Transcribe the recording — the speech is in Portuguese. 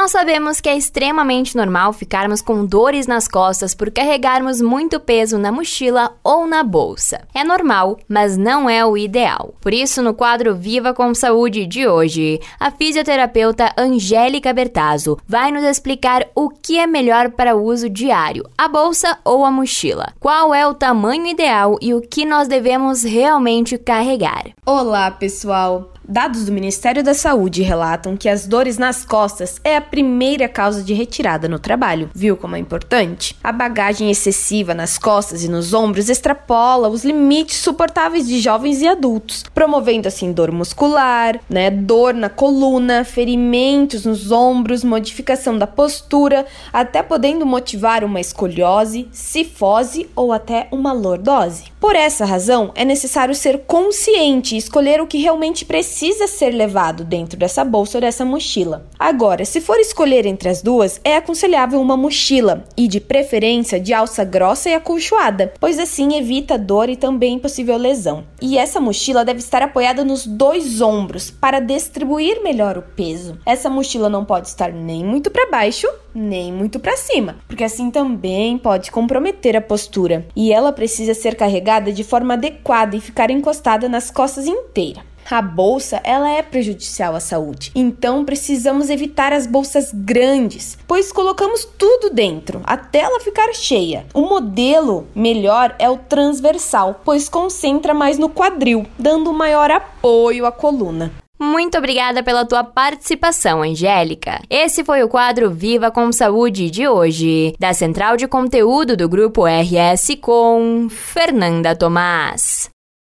Nós sabemos que é extremamente normal ficarmos com dores nas costas por carregarmos muito peso na mochila ou na bolsa. É normal, mas não é o ideal. Por isso, no quadro Viva com Saúde de hoje, a fisioterapeuta Angélica Bertazzo vai nos explicar o que é melhor para o uso diário, a bolsa ou a mochila. Qual é o tamanho ideal e o que nós devemos realmente carregar. Olá, pessoal! Dados do Ministério da Saúde relatam que as dores nas costas é a primeira causa de retirada no trabalho. Viu como é importante? A bagagem excessiva nas costas e nos ombros extrapola os limites suportáveis de jovens e adultos, promovendo assim dor muscular, né, dor na coluna, ferimentos nos ombros, modificação da postura, até podendo motivar uma escoliose, cifose ou até uma lordose. Por essa razão, é necessário ser consciente e escolher o que realmente precisa precisa ser levado dentro dessa bolsa ou dessa mochila. Agora, se for escolher entre as duas, é aconselhável uma mochila e, de preferência, de alça grossa e acolchoada, pois assim evita dor e também possível lesão. E essa mochila deve estar apoiada nos dois ombros para distribuir melhor o peso. Essa mochila não pode estar nem muito para baixo, nem muito para cima, porque assim também pode comprometer a postura. E ela precisa ser carregada de forma adequada e ficar encostada nas costas inteira a bolsa ela é prejudicial à saúde. Então precisamos evitar as bolsas grandes, pois colocamos tudo dentro até ela ficar cheia. O modelo melhor é o transversal, pois concentra mais no quadril, dando maior apoio à coluna. Muito obrigada pela tua participação, Angélica. Esse foi o quadro Viva com Saúde de hoje, da Central de Conteúdo do Grupo RS com Fernanda Tomás.